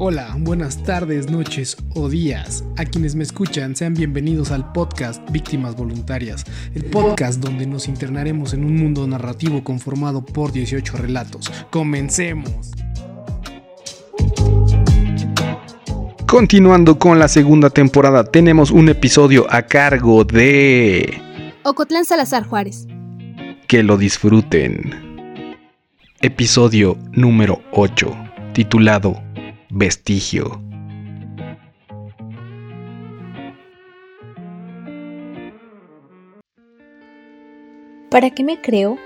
Hola, buenas tardes, noches o días. A quienes me escuchan, sean bienvenidos al podcast Víctimas Voluntarias, el podcast donde nos internaremos en un mundo narrativo conformado por 18 relatos. Comencemos. Continuando con la segunda temporada, tenemos un episodio a cargo de... Ocotlán Salazar Juárez. Que lo disfruten. Episodio número 8, titulado Vestigio. ¿Para qué me creo?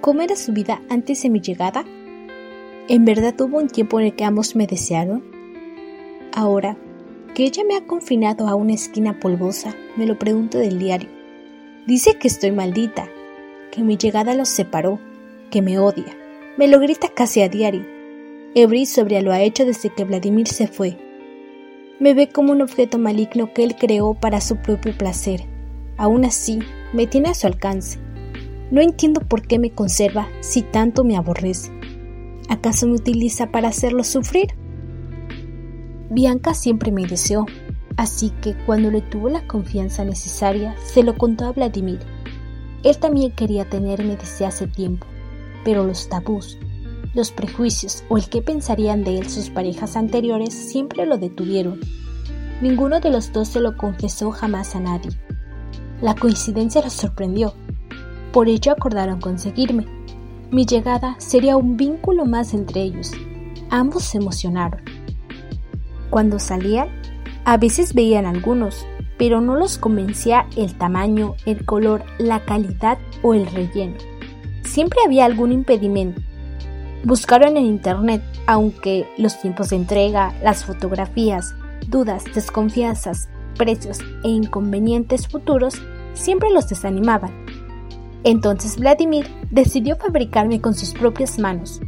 ¿Cómo era su vida antes de mi llegada? ¿En verdad hubo un tiempo en el que ambos me desearon? Ahora, que ella me ha confinado a una esquina polvosa, me lo pregunto del diario. Dice que estoy maldita, que mi llegada los separó, que me odia. Me lo grita casi a diario. Ebri sobre lo ha hecho desde que Vladimir se fue. Me ve como un objeto maligno que él creó para su propio placer. Aún así, me tiene a su alcance. No entiendo por qué me conserva si tanto me aborrece. ¿Acaso me utiliza para hacerlo sufrir? Bianca siempre me deseó, así que cuando le tuvo la confianza necesaria, se lo contó a Vladimir. Él también quería tenerme desde hace tiempo, pero los tabús, los prejuicios o el que pensarían de él sus parejas anteriores siempre lo detuvieron. Ninguno de los dos se lo confesó jamás a nadie. La coincidencia los sorprendió. Por ello acordaron conseguirme. Mi llegada sería un vínculo más entre ellos. Ambos se emocionaron. Cuando salían, a veces veían algunos, pero no los convencía el tamaño, el color, la calidad o el relleno. Siempre había algún impedimento. Buscaron en internet, aunque los tiempos de entrega, las fotografías, dudas, desconfianzas, precios e inconvenientes futuros siempre los desanimaban. Entonces Vladimir decidió fabricarme con sus propias manos.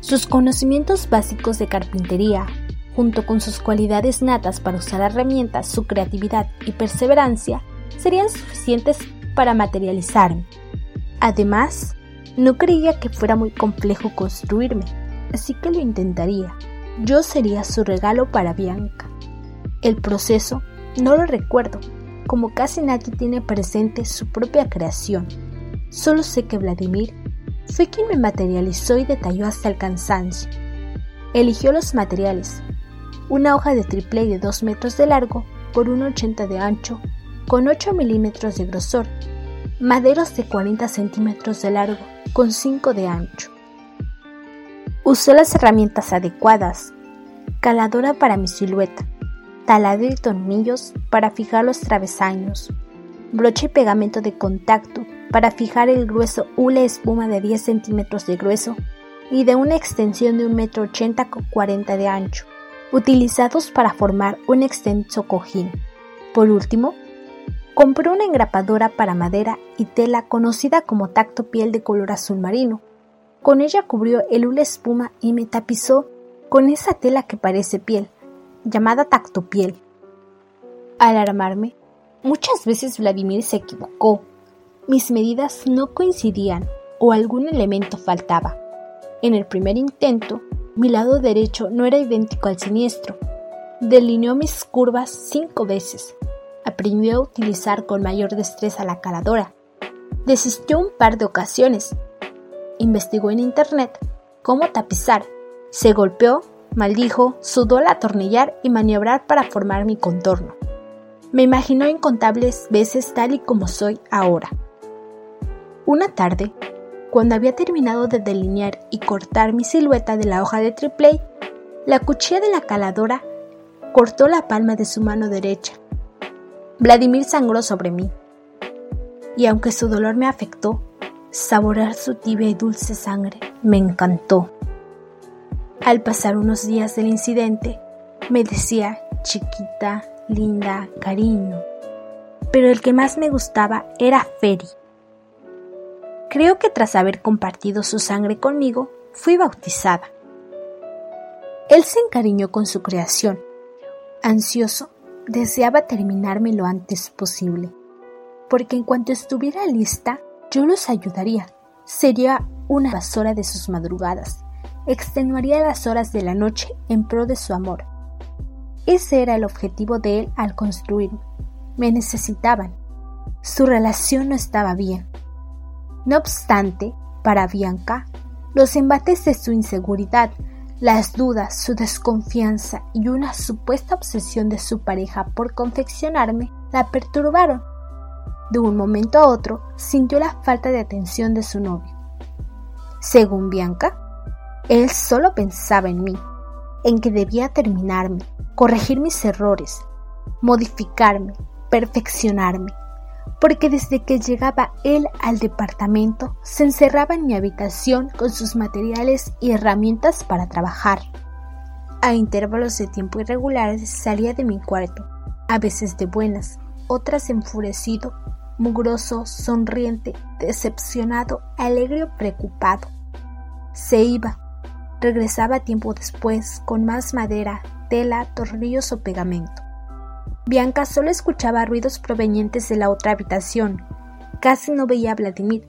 Sus conocimientos básicos de carpintería, junto con sus cualidades natas para usar herramientas, su creatividad y perseverancia, serían suficientes para materializarme. Además, no creía que fuera muy complejo construirme, así que lo intentaría. Yo sería su regalo para Bianca. El proceso no lo recuerdo, como casi nadie tiene presente su propia creación. Solo sé que Vladimir fue quien me materializó y detalló hasta el cansancio. Eligió los materiales, una hoja de triple de 2 metros de largo por 1,80 de ancho, con 8 milímetros de grosor, maderos de 40 centímetros de largo, con 5 de ancho. Usó las herramientas adecuadas, caladora para mi silueta, taladro y tornillos para fijar los travesaños, broche y pegamento de contacto para fijar el grueso hule espuma de 10 centímetros de grueso y de una extensión de 1,80 metro con 40 de ancho utilizados para formar un extenso cojín. Por último, compró una engrapadora para madera y tela conocida como tacto piel de color azul marino. Con ella cubrió el hule espuma y me tapizó con esa tela que parece piel, llamada tacto piel. Al armarme, muchas veces Vladimir se equivocó. Mis medidas no coincidían o algún elemento faltaba. En el primer intento, mi lado derecho no era idéntico al siniestro. Delineó mis curvas cinco veces. Aprendió a utilizar con mayor destreza la caladora. Desistió un par de ocasiones. Investigó en internet cómo tapizar. Se golpeó, maldijo, sudó al atornillar y maniobrar para formar mi contorno. Me imaginó incontables veces tal y como soy ahora. Una tarde, cuando había terminado de delinear y cortar mi silueta de la hoja de triple, la cuchilla de la caladora cortó la palma de su mano derecha. Vladimir sangró sobre mí. Y aunque su dolor me afectó, saborear su tibia y dulce sangre me encantó. Al pasar unos días del incidente, me decía chiquita, linda, cariño. Pero el que más me gustaba era Feri. Creo que tras haber compartido su sangre conmigo, fui bautizada. Él se encariñó con su creación. Ansioso, deseaba terminarme lo antes posible, porque en cuanto estuviera lista, yo los ayudaría. Sería una vasora de sus madrugadas, extenuaría las horas de la noche en pro de su amor. Ese era el objetivo de él al construirme. Me necesitaban. Su relación no estaba bien. No obstante, para Bianca, los embates de su inseguridad, las dudas, su desconfianza y una supuesta obsesión de su pareja por confeccionarme la perturbaron. De un momento a otro sintió la falta de atención de su novio. Según Bianca, él solo pensaba en mí, en que debía terminarme, corregir mis errores, modificarme, perfeccionarme, porque desde que llegaba él al departamento se encerraba en mi habitación con sus materiales y herramientas para trabajar. A intervalos de tiempo irregulares salía de mi cuarto, a veces de buenas, otras enfurecido, mugroso, sonriente, decepcionado, alegre o preocupado. Se iba, regresaba tiempo después con más madera, tela, tornillos o pegamento. Bianca solo escuchaba ruidos provenientes de la otra habitación. Casi no veía a Vladimir.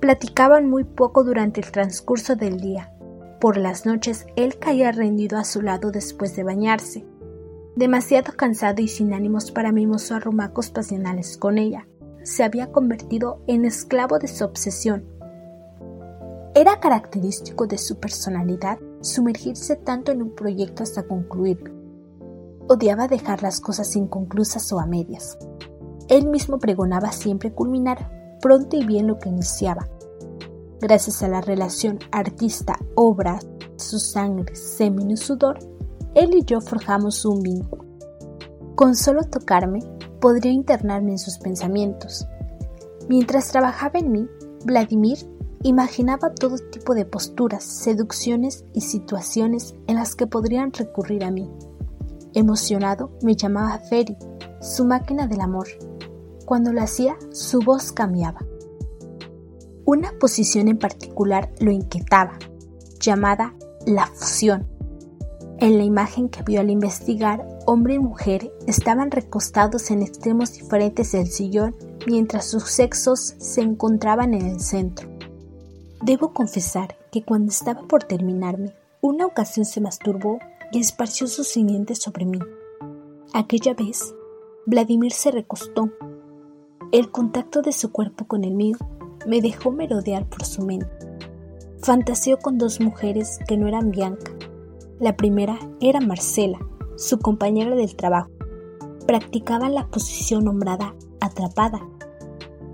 Platicaban muy poco durante el transcurso del día. Por las noches él caía rendido a su lado después de bañarse. Demasiado cansado y sin ánimos para mimos o arrumacos pasionales con ella, se había convertido en esclavo de su obsesión. Era característico de su personalidad sumergirse tanto en un proyecto hasta concluirlo Odiaba dejar las cosas inconclusas o a medias. Él mismo pregonaba siempre culminar pronto y bien lo que iniciaba. Gracias a la relación artista-obra, su sangre, semen y sudor, él y yo forjamos un vínculo. Con solo tocarme, podría internarme en sus pensamientos. Mientras trabajaba en mí, Vladimir imaginaba todo tipo de posturas, seducciones y situaciones en las que podrían recurrir a mí. Emocionado, me llamaba Ferry, su máquina del amor. Cuando lo hacía, su voz cambiaba. Una posición en particular lo inquietaba, llamada la fusión. En la imagen que vio al investigar, hombre y mujer estaban recostados en extremos diferentes del sillón mientras sus sexos se encontraban en el centro. Debo confesar que cuando estaba por terminarme, una ocasión se masturbó y esparció sus simientes sobre mí. Aquella vez, Vladimir se recostó. El contacto de su cuerpo con el mío me dejó merodear por su mente. Fantaseó con dos mujeres que no eran Bianca. La primera era Marcela, su compañera del trabajo. Practicaban la posición nombrada atrapada.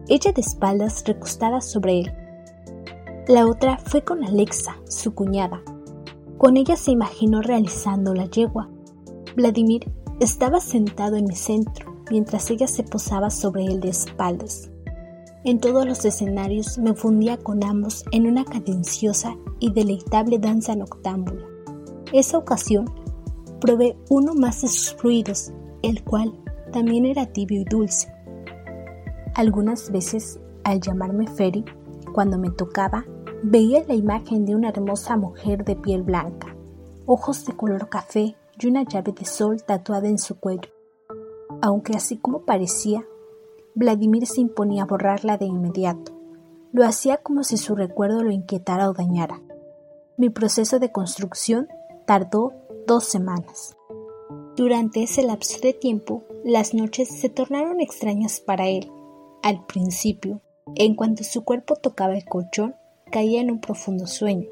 Ella de espaldas recostada sobre él. La otra fue con Alexa, su cuñada, con ella se imaginó realizando la yegua. Vladimir estaba sentado en mi centro, mientras ella se posaba sobre él de espaldas. En todos los escenarios me fundía con ambos en una cadenciosa y deleitable danza noctámbula. Esa ocasión probé uno más de sus fluidos, el cual también era tibio y dulce. Algunas veces, al llamarme Ferry, cuando me tocaba, Veía la imagen de una hermosa mujer de piel blanca, ojos de color café y una llave de sol tatuada en su cuello. Aunque así como parecía, Vladimir se imponía a borrarla de inmediato. Lo hacía como si su recuerdo lo inquietara o dañara. Mi proceso de construcción tardó dos semanas. Durante ese lapso de tiempo, las noches se tornaron extrañas para él. Al principio, en cuanto su cuerpo tocaba el colchón, caía en un profundo sueño.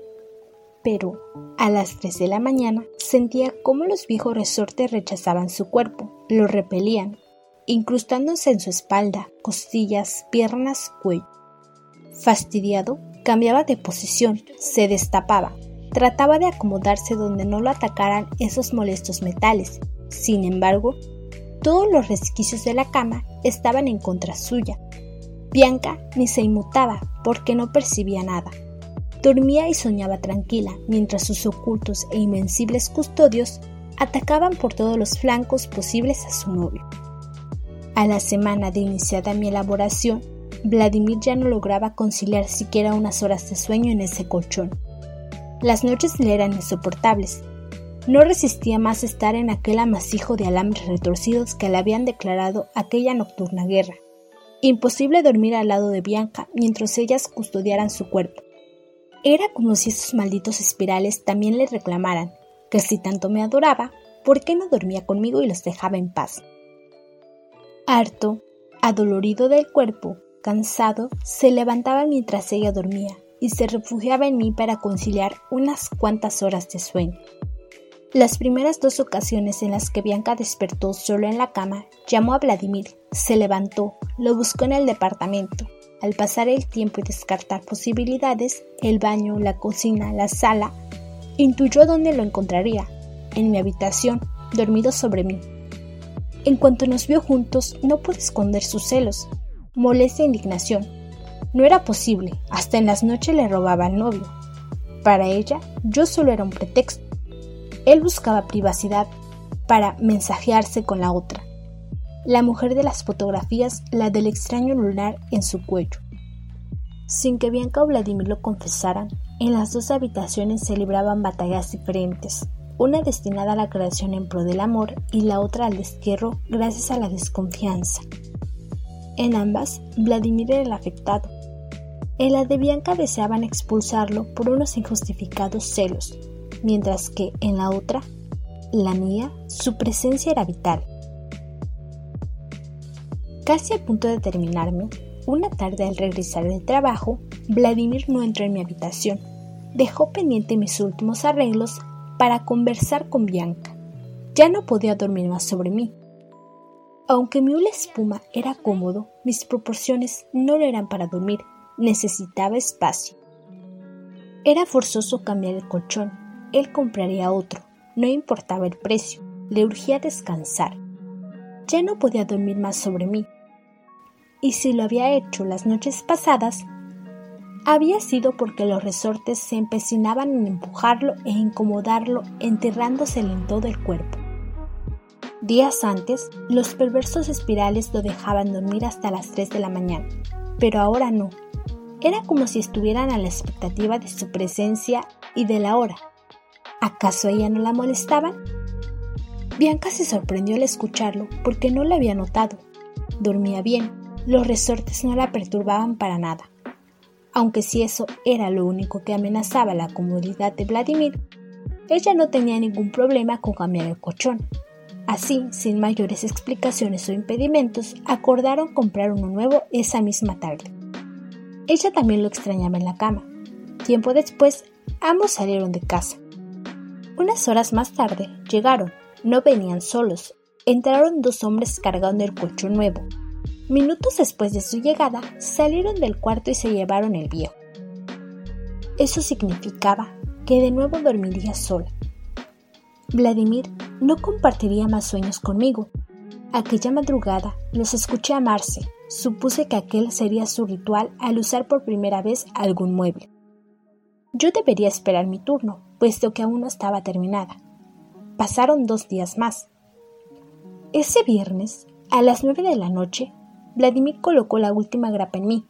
Pero, a las tres de la mañana, sentía cómo los viejos resortes rechazaban su cuerpo, lo repelían, incrustándose en su espalda, costillas, piernas, cuello. Fastidiado, cambiaba de posición, se destapaba, trataba de acomodarse donde no lo atacaran esos molestos metales. Sin embargo, todos los resquicios de la cama estaban en contra suya. Bianca ni se inmutaba porque no percibía nada. Dormía y soñaba tranquila, mientras sus ocultos e invencibles custodios atacaban por todos los flancos posibles a su novio. A la semana de iniciada mi elaboración, Vladimir ya no lograba conciliar siquiera unas horas de sueño en ese colchón. Las noches le eran insoportables. No resistía más estar en aquel amasijo de alambres retorcidos que le habían declarado aquella nocturna guerra. Imposible dormir al lado de Bianca mientras ellas custodiaran su cuerpo. Era como si esos malditos espirales también le reclamaran que si tanto me adoraba, ¿por qué no dormía conmigo y los dejaba en paz? Harto, adolorido del cuerpo, cansado, se levantaba mientras ella dormía y se refugiaba en mí para conciliar unas cuantas horas de sueño. Las primeras dos ocasiones en las que Bianca despertó solo en la cama, llamó a Vladimir, se levantó, lo buscó en el departamento. Al pasar el tiempo y descartar posibilidades, el baño, la cocina, la sala, intuyó dónde lo encontraría, en mi habitación, dormido sobre mí. En cuanto nos vio juntos, no pude esconder sus celos, molestia e indignación. No era posible, hasta en las noches le robaba al novio. Para ella, yo solo era un pretexto. Él buscaba privacidad para mensajearse con la otra, la mujer de las fotografías, la del extraño lunar en su cuello. Sin que Bianca o Vladimir lo confesaran, en las dos habitaciones se libraban batallas diferentes, una destinada a la creación en pro del amor y la otra al destierro gracias a la desconfianza. En ambas, Vladimir era el afectado. En la de Bianca deseaban expulsarlo por unos injustificados celos, mientras que en la otra, la mía, su presencia era vital. Casi a punto de terminarme, una tarde al regresar del trabajo, Vladimir no entró en mi habitación. Dejó pendiente mis últimos arreglos para conversar con Bianca. Ya no podía dormir más sobre mí. Aunque mi hula espuma era cómodo, mis proporciones no lo eran para dormir, necesitaba espacio. Era forzoso cambiar el colchón, él compraría otro, no importaba el precio, le urgía descansar. Ya no podía dormir más sobre mí. Y si lo había hecho las noches pasadas, había sido porque los resortes se empecinaban en empujarlo e incomodarlo, enterrándosele en todo el cuerpo. Días antes, los perversos espirales lo dejaban dormir hasta las 3 de la mañana, pero ahora no. Era como si estuvieran a la expectativa de su presencia y de la hora. ¿Acaso ella no la molestaban? Bianca se sorprendió al escucharlo porque no la había notado. Dormía bien, los resortes no la perturbaban para nada. Aunque si eso era lo único que amenazaba la comodidad de Vladimir, ella no tenía ningún problema con cambiar el colchón. Así, sin mayores explicaciones o impedimentos, acordaron comprar uno nuevo esa misma tarde. Ella también lo extrañaba en la cama. Tiempo después, ambos salieron de casa. Unas horas más tarde, llegaron. No venían solos. Entraron dos hombres cargando el colchón nuevo. Minutos después de su llegada, salieron del cuarto y se llevaron el viejo. Eso significaba que de nuevo dormiría sola. Vladimir no compartiría más sueños conmigo. Aquella madrugada los escuché amarse. Supuse que aquel sería su ritual al usar por primera vez algún mueble. Yo debería esperar mi turno, puesto que aún no estaba terminada. Pasaron dos días más. Ese viernes, a las nueve de la noche, Vladimir colocó la última grapa en mí.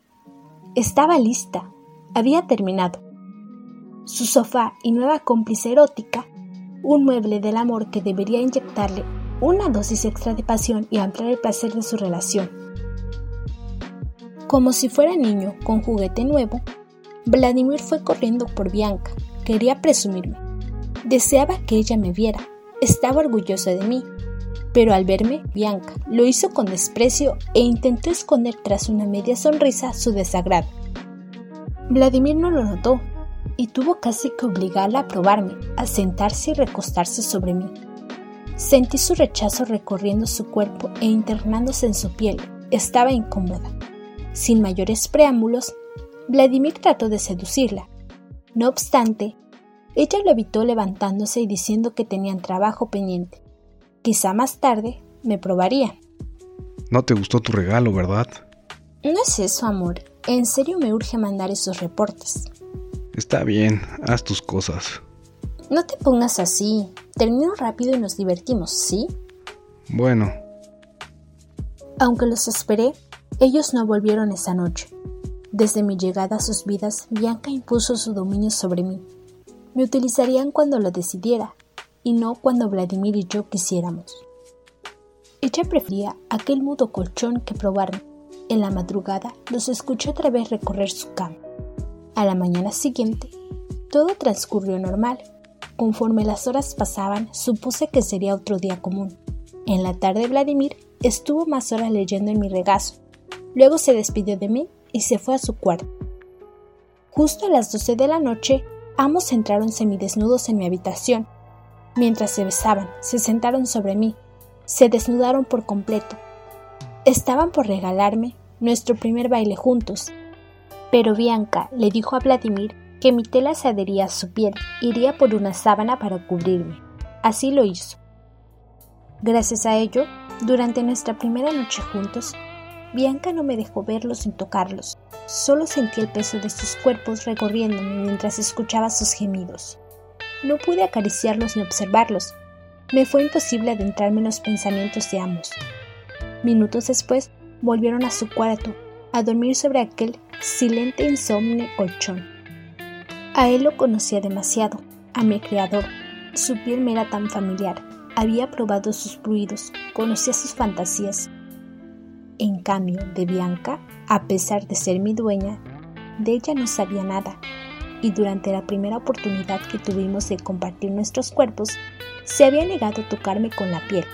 Estaba lista. Había terminado. Su sofá y nueva cómplice erótica un mueble del amor que debería inyectarle una dosis extra de pasión y ampliar el placer de su relación. Como si fuera niño con juguete nuevo, Vladimir fue corriendo por Bianca, quería presumirme. Deseaba que ella me viera, estaba orgulloso de mí, pero al verme, Bianca lo hizo con desprecio e intentó esconder tras una media sonrisa su desagrado. Vladimir no lo notó, y tuvo casi que obligarla a probarme, a sentarse y recostarse sobre mí. Sentí su rechazo recorriendo su cuerpo e internándose en su piel. Estaba incómoda. Sin mayores preámbulos, Vladimir trató de seducirla. No obstante, ella lo evitó levantándose y diciendo que tenían trabajo pendiente. Quizá más tarde me probaría. No te gustó tu regalo, ¿verdad? No es eso, amor. En serio me urge mandar esos reportes. Está bien, haz tus cosas. No te pongas así. Termino rápido y nos divertimos, ¿sí? Bueno. Aunque los esperé, ellos no volvieron esa noche. Desde mi llegada a sus vidas, Bianca impuso su dominio sobre mí. Me utilizarían cuando lo decidiera, y no cuando Vladimir y yo quisiéramos. Ella prefería aquel mudo colchón que probarme. En la madrugada los escuché otra vez recorrer su cama. A la mañana siguiente Todo transcurrió normal. Conforme las horas pasaban, supuse que sería otro día común. En la tarde Vladimir estuvo más horas leyendo en mi regazo. Luego se despidió de mí y se fue a su cuarto. Justo a las 12 de la noche, ambos entraron semidesnudos en mi habitación. Mientras se besaban, se sentaron sobre mí, se desnudaron por completo. Estaban por regalarme nuestro primer baile juntos, pero Bianca le dijo a Vladimir que mi tela se adhería a su piel, iría por una sábana para cubrirme. Así lo hizo. Gracias a ello, durante nuestra primera noche juntos, Bianca no me dejó verlos sin tocarlos. Solo sentí el peso de sus cuerpos recorriéndome mientras escuchaba sus gemidos. No pude acariciarlos ni observarlos. Me fue imposible adentrarme en los pensamientos de ambos. Minutos después, volvieron a su cuarto, a dormir sobre aquel silente insomne colchón. A él lo conocía demasiado, a mi criador. Su piel me era tan familiar. Había probado sus fluidos, conocía sus fantasías. En cambio, de Bianca, a pesar de ser mi dueña, de ella no sabía nada. Y durante la primera oportunidad que tuvimos de compartir nuestros cuerpos, se había negado a tocarme con la piel.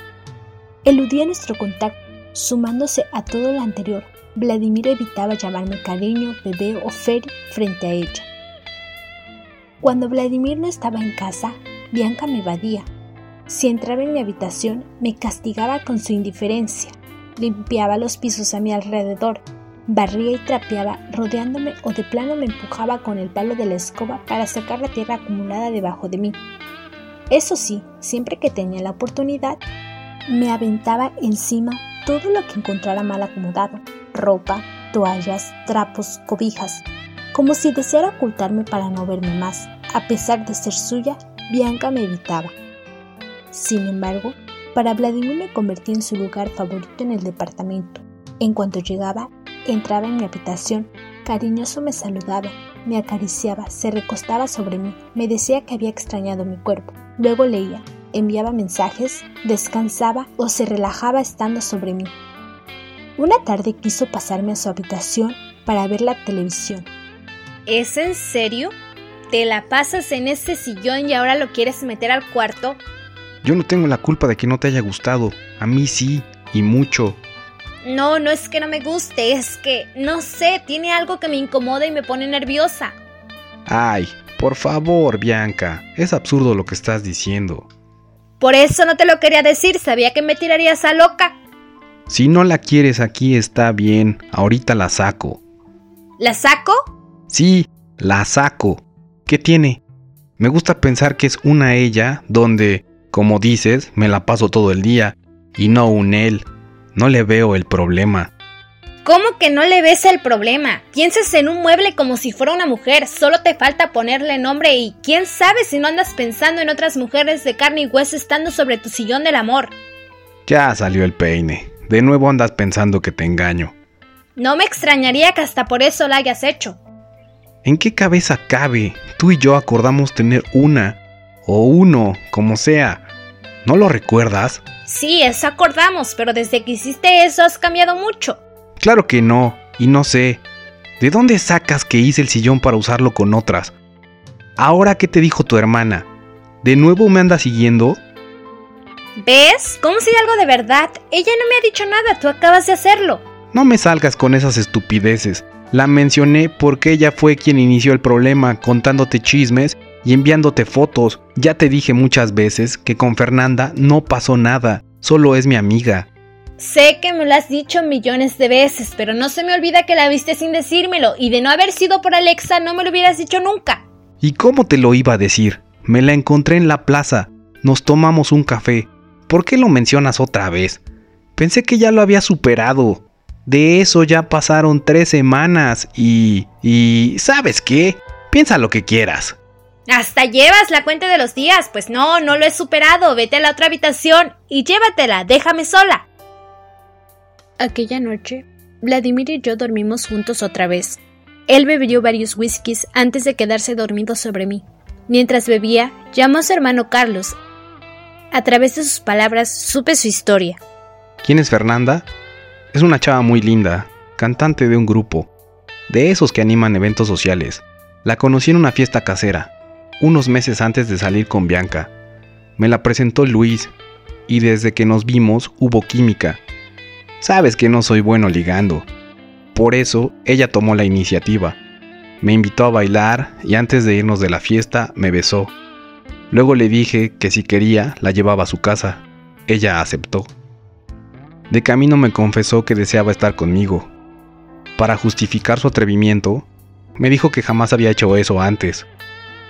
Eludía nuestro contacto, sumándose a todo lo anterior. Vladimir evitaba llamarme cariño, bebé o Fer frente a ella. Cuando Vladimir no estaba en casa, Bianca me evadía. Si entraba en mi habitación, me castigaba con su indiferencia. Limpiaba los pisos a mi alrededor, barría y trapeaba, rodeándome o de plano me empujaba con el palo de la escoba para sacar la tierra acumulada debajo de mí. Eso sí, siempre que tenía la oportunidad, me aventaba encima todo lo que encontrara mal acomodado, ropa, toallas, trapos, cobijas, como si deseara ocultarme para no verme más. A pesar de ser suya, Bianca me evitaba. Sin embargo, para Vladimir me convertí en su lugar favorito en el departamento. En cuanto llegaba, entraba en mi habitación, cariñoso me saludaba, me acariciaba, se recostaba sobre mí, me decía que había extrañado mi cuerpo. Luego leía, enviaba mensajes, descansaba o se relajaba estando sobre mí. Una tarde quiso pasarme a su habitación para ver la televisión. ¿Es en serio? ¿Te la pasas en ese sillón y ahora lo quieres meter al cuarto? Yo no tengo la culpa de que no te haya gustado. A mí sí, y mucho. No, no es que no me guste, es que, no sé, tiene algo que me incomoda y me pone nerviosa. Ay, por favor, Bianca, es absurdo lo que estás diciendo. Por eso no te lo quería decir, sabía que me tirarías a loca. Si no la quieres aquí está bien, ahorita la saco. ¿La saco? Sí, la saco. ¿Qué tiene? Me gusta pensar que es una ella donde, como dices, me la paso todo el día y no un él. No le veo el problema. ¿Cómo que no le ves el problema? Piensas en un mueble como si fuera una mujer, solo te falta ponerle nombre y quién sabe si no andas pensando en otras mujeres de carne y hueso estando sobre tu sillón del amor. Ya salió el peine. De nuevo andas pensando que te engaño. No me extrañaría que hasta por eso la hayas hecho. ¿En qué cabeza cabe? Tú y yo acordamos tener una, o uno, como sea. ¿No lo recuerdas? Sí, eso acordamos, pero desde que hiciste eso has cambiado mucho. Claro que no, y no sé. ¿De dónde sacas que hice el sillón para usarlo con otras? Ahora, ¿qué te dijo tu hermana? ¿De nuevo me anda siguiendo? ¿Ves? ¿Cómo si algo de verdad? Ella no me ha dicho nada, tú acabas de hacerlo. No me salgas con esas estupideces. La mencioné porque ella fue quien inició el problema contándote chismes y enviándote fotos. Ya te dije muchas veces que con Fernanda no pasó nada, solo es mi amiga. Sé que me lo has dicho millones de veces, pero no se me olvida que la viste sin decírmelo, y de no haber sido por Alexa no me lo hubieras dicho nunca. ¿Y cómo te lo iba a decir? Me la encontré en la plaza, nos tomamos un café. ¿Por qué lo mencionas otra vez? Pensé que ya lo había superado. De eso ya pasaron tres semanas y... y... ¿sabes qué? Piensa lo que quieras. Hasta llevas la cuenta de los días. Pues no, no lo he superado. Vete a la otra habitación y llévatela. Déjame sola. Aquella noche, Vladimir y yo dormimos juntos otra vez. Él bebió varios whiskies antes de quedarse dormido sobre mí. Mientras bebía, llamó a su hermano Carlos. A través de sus palabras supe su historia. ¿Quién es Fernanda? Es una chava muy linda, cantante de un grupo, de esos que animan eventos sociales. La conocí en una fiesta casera. Unos meses antes de salir con Bianca. Me la presentó Luis y desde que nos vimos hubo química. Sabes que no soy bueno ligando. Por eso ella tomó la iniciativa. Me invitó a bailar y antes de irnos de la fiesta me besó. Luego le dije que si quería la llevaba a su casa. Ella aceptó. De camino me confesó que deseaba estar conmigo. Para justificar su atrevimiento, me dijo que jamás había hecho eso antes.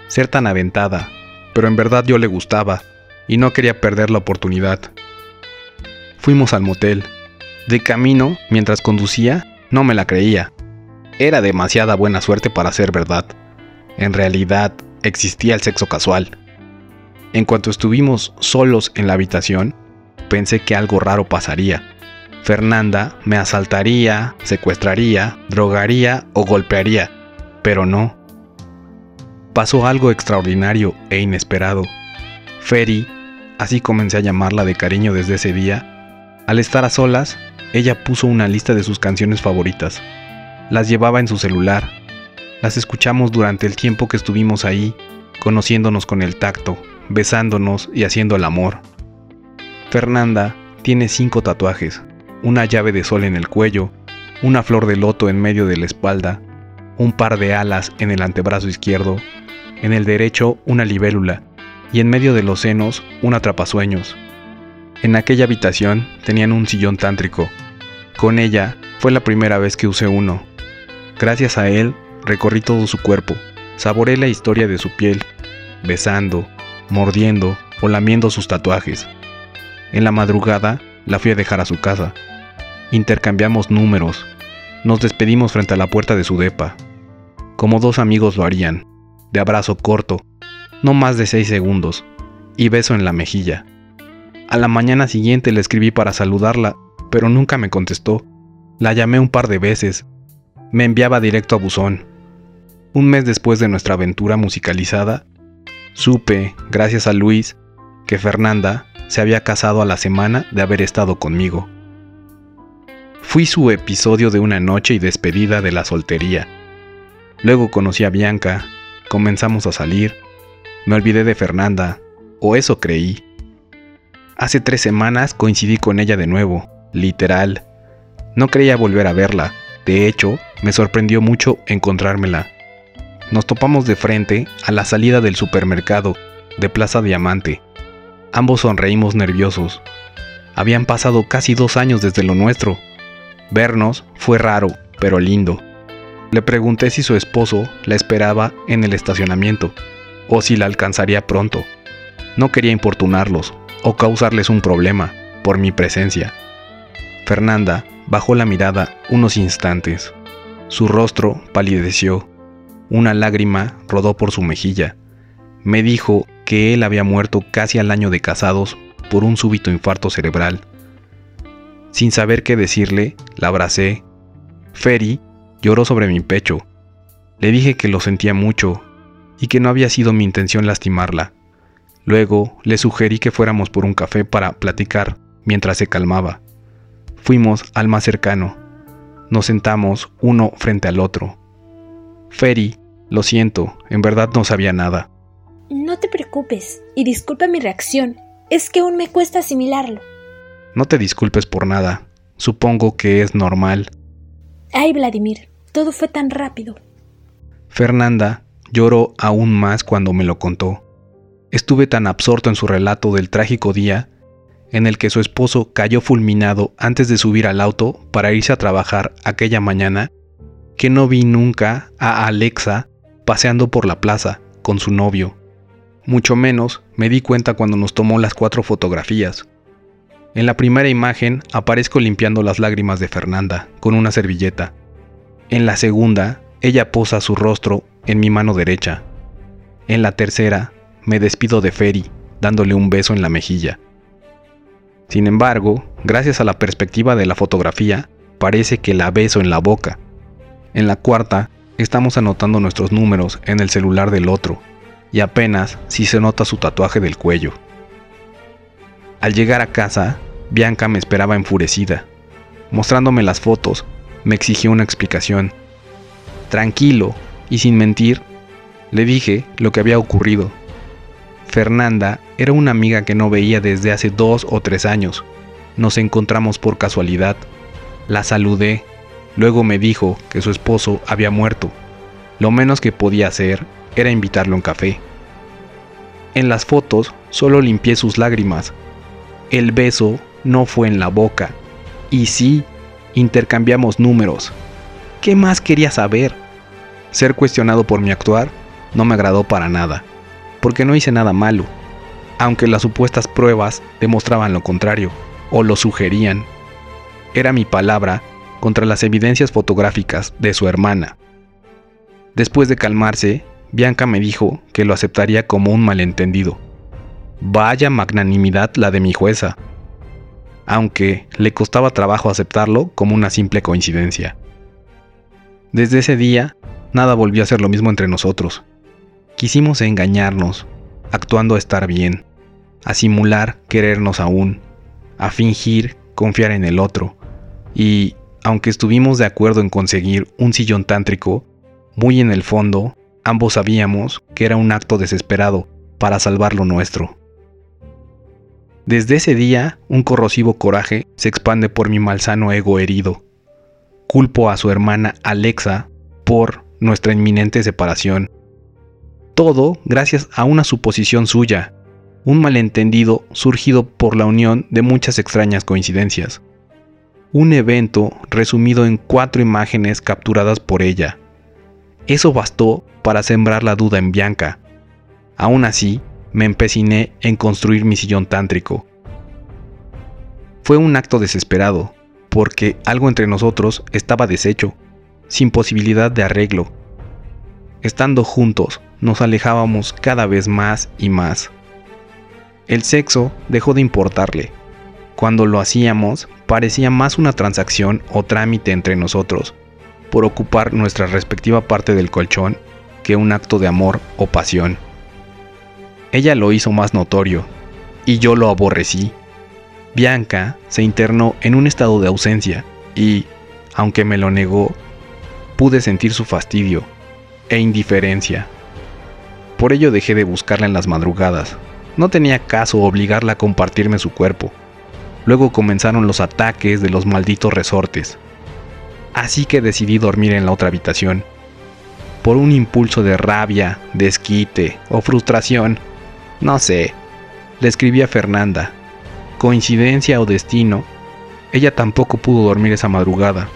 Ser tan aventada, pero en verdad yo le gustaba y no quería perder la oportunidad. Fuimos al motel. De camino, mientras conducía, no me la creía. Era demasiada buena suerte para ser verdad. En realidad, existía el sexo casual. En cuanto estuvimos solos en la habitación, pensé que algo raro pasaría. Fernanda me asaltaría, secuestraría, drogaría o golpearía, pero no. Pasó algo extraordinario e inesperado. Ferry así comencé a llamarla de cariño desde ese día, al estar a solas, ella puso una lista de sus canciones favoritas. Las llevaba en su celular. Las escuchamos durante el tiempo que estuvimos ahí, conociéndonos con el tacto, besándonos y haciendo el amor. Fernanda tiene cinco tatuajes, una llave de sol en el cuello, una flor de loto en medio de la espalda, un par de alas en el antebrazo izquierdo, en el derecho una libélula y en medio de los senos un atrapasueños. En aquella habitación tenían un sillón tántrico. Con ella fue la primera vez que usé uno. Gracias a él recorrí todo su cuerpo, saboré la historia de su piel, besando, mordiendo o lamiendo sus tatuajes. En la madrugada la fui a dejar a su casa. Intercambiamos números. Nos despedimos frente a la puerta de su depa, como dos amigos lo harían, de abrazo corto, no más de seis segundos, y beso en la mejilla. A la mañana siguiente le escribí para saludarla, pero nunca me contestó. La llamé un par de veces. Me enviaba directo a buzón. Un mes después de nuestra aventura musicalizada, supe, gracias a Luis, que Fernanda se había casado a la semana de haber estado conmigo. Fui su episodio de una noche y despedida de la soltería. Luego conocí a Bianca, comenzamos a salir, me olvidé de Fernanda, o eso creí. Hace tres semanas coincidí con ella de nuevo, literal. No creía volver a verla, de hecho, me sorprendió mucho encontrármela. Nos topamos de frente a la salida del supermercado de Plaza Diamante. Ambos sonreímos nerviosos. Habían pasado casi dos años desde lo nuestro. Vernos fue raro, pero lindo. Le pregunté si su esposo la esperaba en el estacionamiento o si la alcanzaría pronto. No quería importunarlos o causarles un problema por mi presencia. Fernanda bajó la mirada unos instantes. Su rostro palideció. Una lágrima rodó por su mejilla. Me dijo que él había muerto casi al año de casados por un súbito infarto cerebral. Sin saber qué decirle, la abracé. Ferry lloró sobre mi pecho. Le dije que lo sentía mucho y que no había sido mi intención lastimarla. Luego le sugerí que fuéramos por un café para platicar mientras se calmaba. Fuimos al más cercano. Nos sentamos uno frente al otro. Ferry, lo siento, en verdad no sabía nada. No te preocupes, y disculpa mi reacción. Es que aún me cuesta asimilarlo. No te disculpes por nada. Supongo que es normal. Ay, Vladimir, todo fue tan rápido. Fernanda Lloró aún más cuando me lo contó. Estuve tan absorto en su relato del trágico día en el que su esposo cayó fulminado antes de subir al auto para irse a trabajar aquella mañana, que no vi nunca a Alexa paseando por la plaza con su novio. Mucho menos me di cuenta cuando nos tomó las cuatro fotografías. En la primera imagen aparezco limpiando las lágrimas de Fernanda con una servilleta. En la segunda, ella posa su rostro en mi mano derecha. En la tercera, me despido de Ferry, dándole un beso en la mejilla. Sin embargo, gracias a la perspectiva de la fotografía, parece que la beso en la boca. En la cuarta, estamos anotando nuestros números en el celular del otro, y apenas si se nota su tatuaje del cuello. Al llegar a casa, Bianca me esperaba enfurecida. Mostrándome las fotos, me exigió una explicación. Tranquilo, y sin mentir, Le dije lo que había ocurrido. Fernanda era una amiga que no veía desde hace dos o tres años. Nos encontramos por casualidad. La saludé. Luego me dijo que su esposo había muerto. Lo menos que podía hacer era invitarlo a un café. En las fotos solo limpié sus lágrimas. El beso no fue en la boca. Y sí, intercambiamos números. ¿Qué más quería saber? Ser cuestionado por mi actuar no me agradó para nada, porque no hice nada malo, aunque las supuestas pruebas demostraban lo contrario, o lo sugerían. Era mi palabra contra las evidencias fotográficas de su hermana. Después de calmarse, Bianca me dijo que lo aceptaría como un malentendido. Vaya magnanimidad la de mi jueza, aunque le costaba trabajo aceptarlo como una simple coincidencia. Desde ese día, nada volvió a ser lo mismo entre nosotros. Quisimos engañarnos, actuando a estar bien, a simular querernos aún, a fingir confiar en el otro, y, aunque estuvimos de acuerdo en conseguir un sillón tántrico, muy en el fondo, ambos sabíamos que era un acto desesperado para salvar lo nuestro. Desde ese día, un corrosivo coraje se expande por mi malsano ego herido. Culpo a su hermana Alexa por nuestra inminente separación. Todo gracias a una suposición suya, un malentendido surgido por la unión de muchas extrañas coincidencias. Un evento resumido en cuatro imágenes capturadas por ella. Eso bastó para sembrar la duda en Bianca. Aún así, me empeciné en construir mi sillón tántrico. Fue un acto desesperado, porque algo entre nosotros estaba deshecho, sin posibilidad de arreglo. Estando juntos, nos alejábamos cada vez más y más. El sexo dejó de importarle. Cuando lo hacíamos, parecía más una transacción o trámite entre nosotros, por ocupar nuestra respectiva parte del colchón, que un acto de amor o pasión. Ella lo hizo más notorio, y yo lo aborrecí. Bianca se internó en un estado de ausencia, y, aunque me lo negó, pude sentir su fastidio e indiferencia. Por ello dejé de buscarla en las madrugadas. No tenía caso obligarla a compartirme su cuerpo. Luego comenzaron los ataques de los malditos resortes. Así que decidí dormir en la otra habitación. Por un impulso de rabia, desquite o frustración, no sé. Le escribí a Fernanda. Coincidencia o destino, ella tampoco pudo dormir esa madrugada.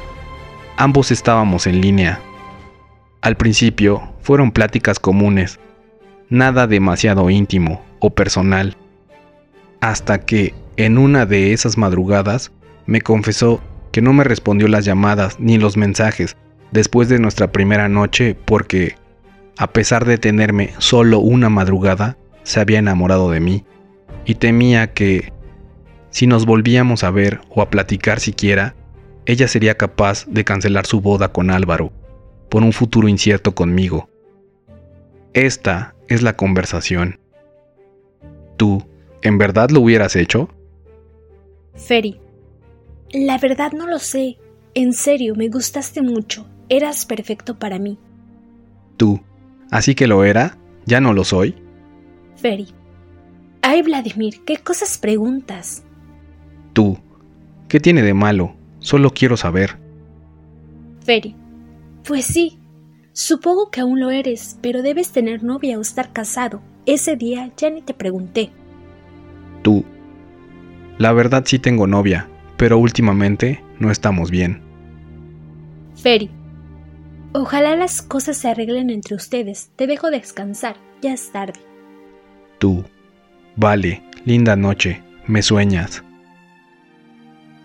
Ambos estábamos en línea. Al principio fueron pláticas comunes, nada demasiado íntimo o personal, hasta que, en una de esas madrugadas, me confesó que no me respondió las llamadas ni los mensajes después de nuestra primera noche porque, a pesar de tenerme solo una madrugada, se había enamorado de mí y temía que, si nos volvíamos a ver o a platicar siquiera, ella sería capaz de cancelar su boda con Álvaro por un futuro incierto conmigo. Esta es la conversación. ¿Tú, en verdad lo hubieras hecho? Feri, la verdad no lo sé. En serio, me gustaste mucho. Eras perfecto para mí. ¿Tú, así que lo era? ¿Ya no lo soy? Feri. Ay, Vladimir, ¿qué cosas preguntas? Tú. ¿Qué tiene de malo? Solo quiero saber. Feri. Pues sí. Supongo que aún lo eres, pero debes tener novia o estar casado. Ese día ya ni te pregunté. Tú. La verdad sí tengo novia, pero últimamente no estamos bien. Feri. Ojalá las cosas se arreglen entre ustedes. Te dejo descansar. Ya es tarde. Tú. Vale, linda noche. Me sueñas.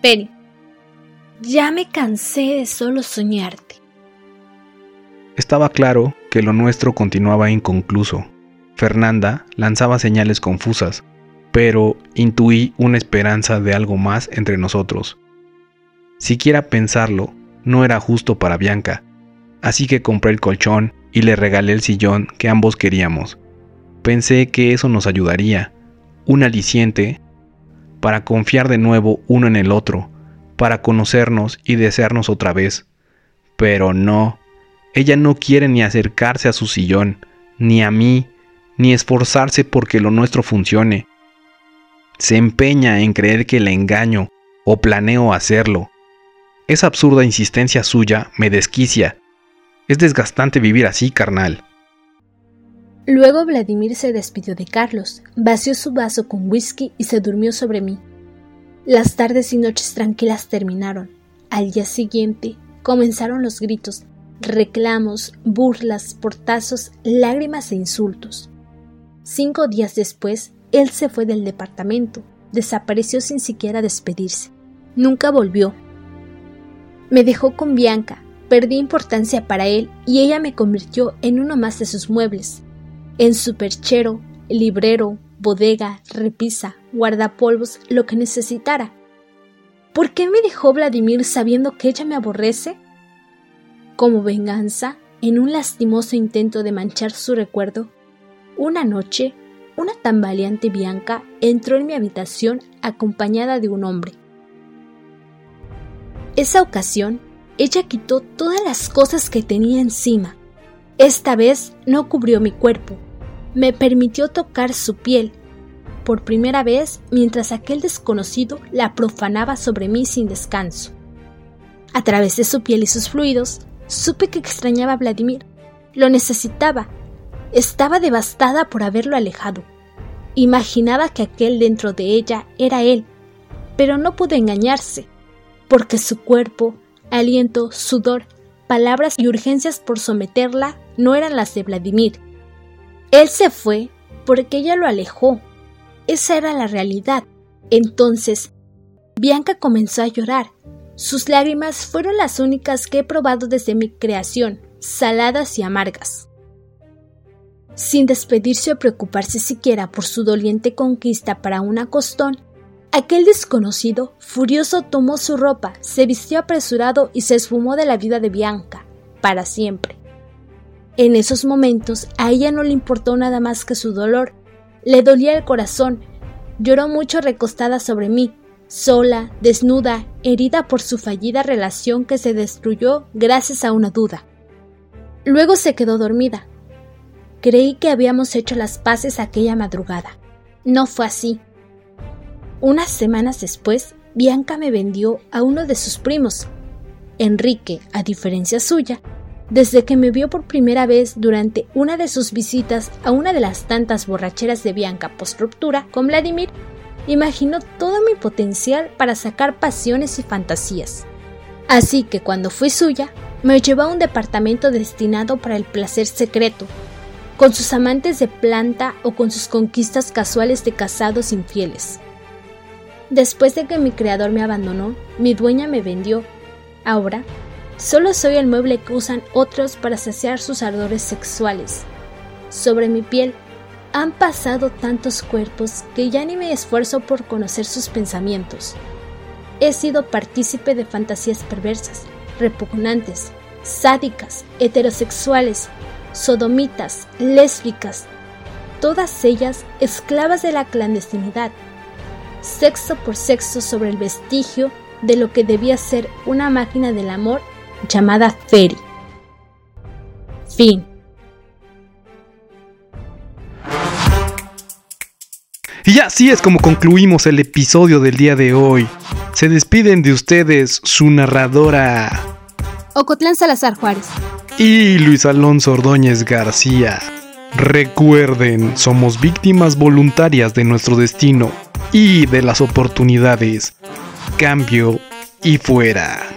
Penny. Ya me cansé de solo soñarte. Estaba claro que lo nuestro continuaba inconcluso. Fernanda lanzaba señales confusas, pero intuí una esperanza de algo más entre nosotros. Siquiera pensarlo no era justo para Bianca, así que compré el colchón y le regalé el sillón que ambos queríamos. Pensé que eso nos ayudaría, un aliciente para confiar de nuevo uno en el otro, para conocernos y desearnos otra vez. Pero no, ella no quiere ni acercarse a su sillón, ni a mí, ni esforzarse porque lo nuestro funcione. Se empeña en creer que le engaño o planeo hacerlo. Esa absurda insistencia suya me desquicia. Es desgastante vivir así, carnal. Luego Vladimir se despidió de Carlos, vació su vaso con whisky y se durmió sobre mí. Las tardes y noches tranquilas terminaron. Al día siguiente comenzaron los gritos, reclamos, burlas, portazos, lágrimas e insultos. Cinco días después, él se fue del departamento, desapareció sin siquiera despedirse. Nunca volvió. Me dejó con Bianca, perdí importancia para él y ella me convirtió en uno más de sus muebles en su perchero, librero, bodega, repisa, guardapolvos, lo que necesitara. ¿Por qué me dejó Vladimir sabiendo que ella me aborrece? Como venganza, en un lastimoso intento de manchar su recuerdo, una noche, una tambaleante Bianca entró en mi habitación acompañada de un hombre. Esa ocasión, ella quitó todas las cosas que tenía encima. Esta vez no cubrió mi cuerpo, me permitió tocar su piel, por primera vez mientras aquel desconocido la profanaba sobre mí sin descanso. A través de su piel y sus fluidos, supe que extrañaba a Vladimir. Lo necesitaba. Estaba devastada por haberlo alejado. Imaginaba que aquel dentro de ella era él, pero no pudo engañarse, porque su cuerpo, aliento, sudor, palabras y urgencias por someterla no eran las de Vladimir. Él se fue porque ella lo alejó. Esa era la realidad. Entonces, Bianca comenzó a llorar. Sus lágrimas fueron las únicas que he probado desde mi creación, saladas y amargas. Sin despedirse o preocuparse siquiera por su doliente conquista para un acostón, aquel desconocido, furioso, tomó su ropa, se vistió apresurado y se esfumó de la vida de Bianca, para siempre. En esos momentos a ella no le importó nada más que su dolor. Le dolía el corazón. Lloró mucho recostada sobre mí, sola, desnuda, herida por su fallida relación que se destruyó gracias a una duda. Luego se quedó dormida. Creí que habíamos hecho las paces aquella madrugada. No fue así. Unas semanas después, Bianca me vendió a uno de sus primos. Enrique, a diferencia suya, desde que me vio por primera vez durante una de sus visitas a una de las tantas borracheras de Bianca post ruptura con Vladimir, imaginó todo mi potencial para sacar pasiones y fantasías. Así que cuando fui suya, me llevó a un departamento destinado para el placer secreto, con sus amantes de planta o con sus conquistas casuales de casados infieles. Después de que mi creador me abandonó, mi dueña me vendió. Ahora Solo soy el mueble que usan otros para saciar sus ardores sexuales. Sobre mi piel han pasado tantos cuerpos que ya ni me esfuerzo por conocer sus pensamientos. He sido partícipe de fantasías perversas, repugnantes, sádicas, heterosexuales, sodomitas, lésbicas, todas ellas esclavas de la clandestinidad, sexo por sexo sobre el vestigio de lo que debía ser una máquina del amor llamada Feri. Fin. Y así es como concluimos el episodio del día de hoy. Se despiden de ustedes su narradora Ocotlán Salazar Juárez y Luis Alonso Ordóñez García. Recuerden, somos víctimas voluntarias de nuestro destino y de las oportunidades. Cambio y fuera.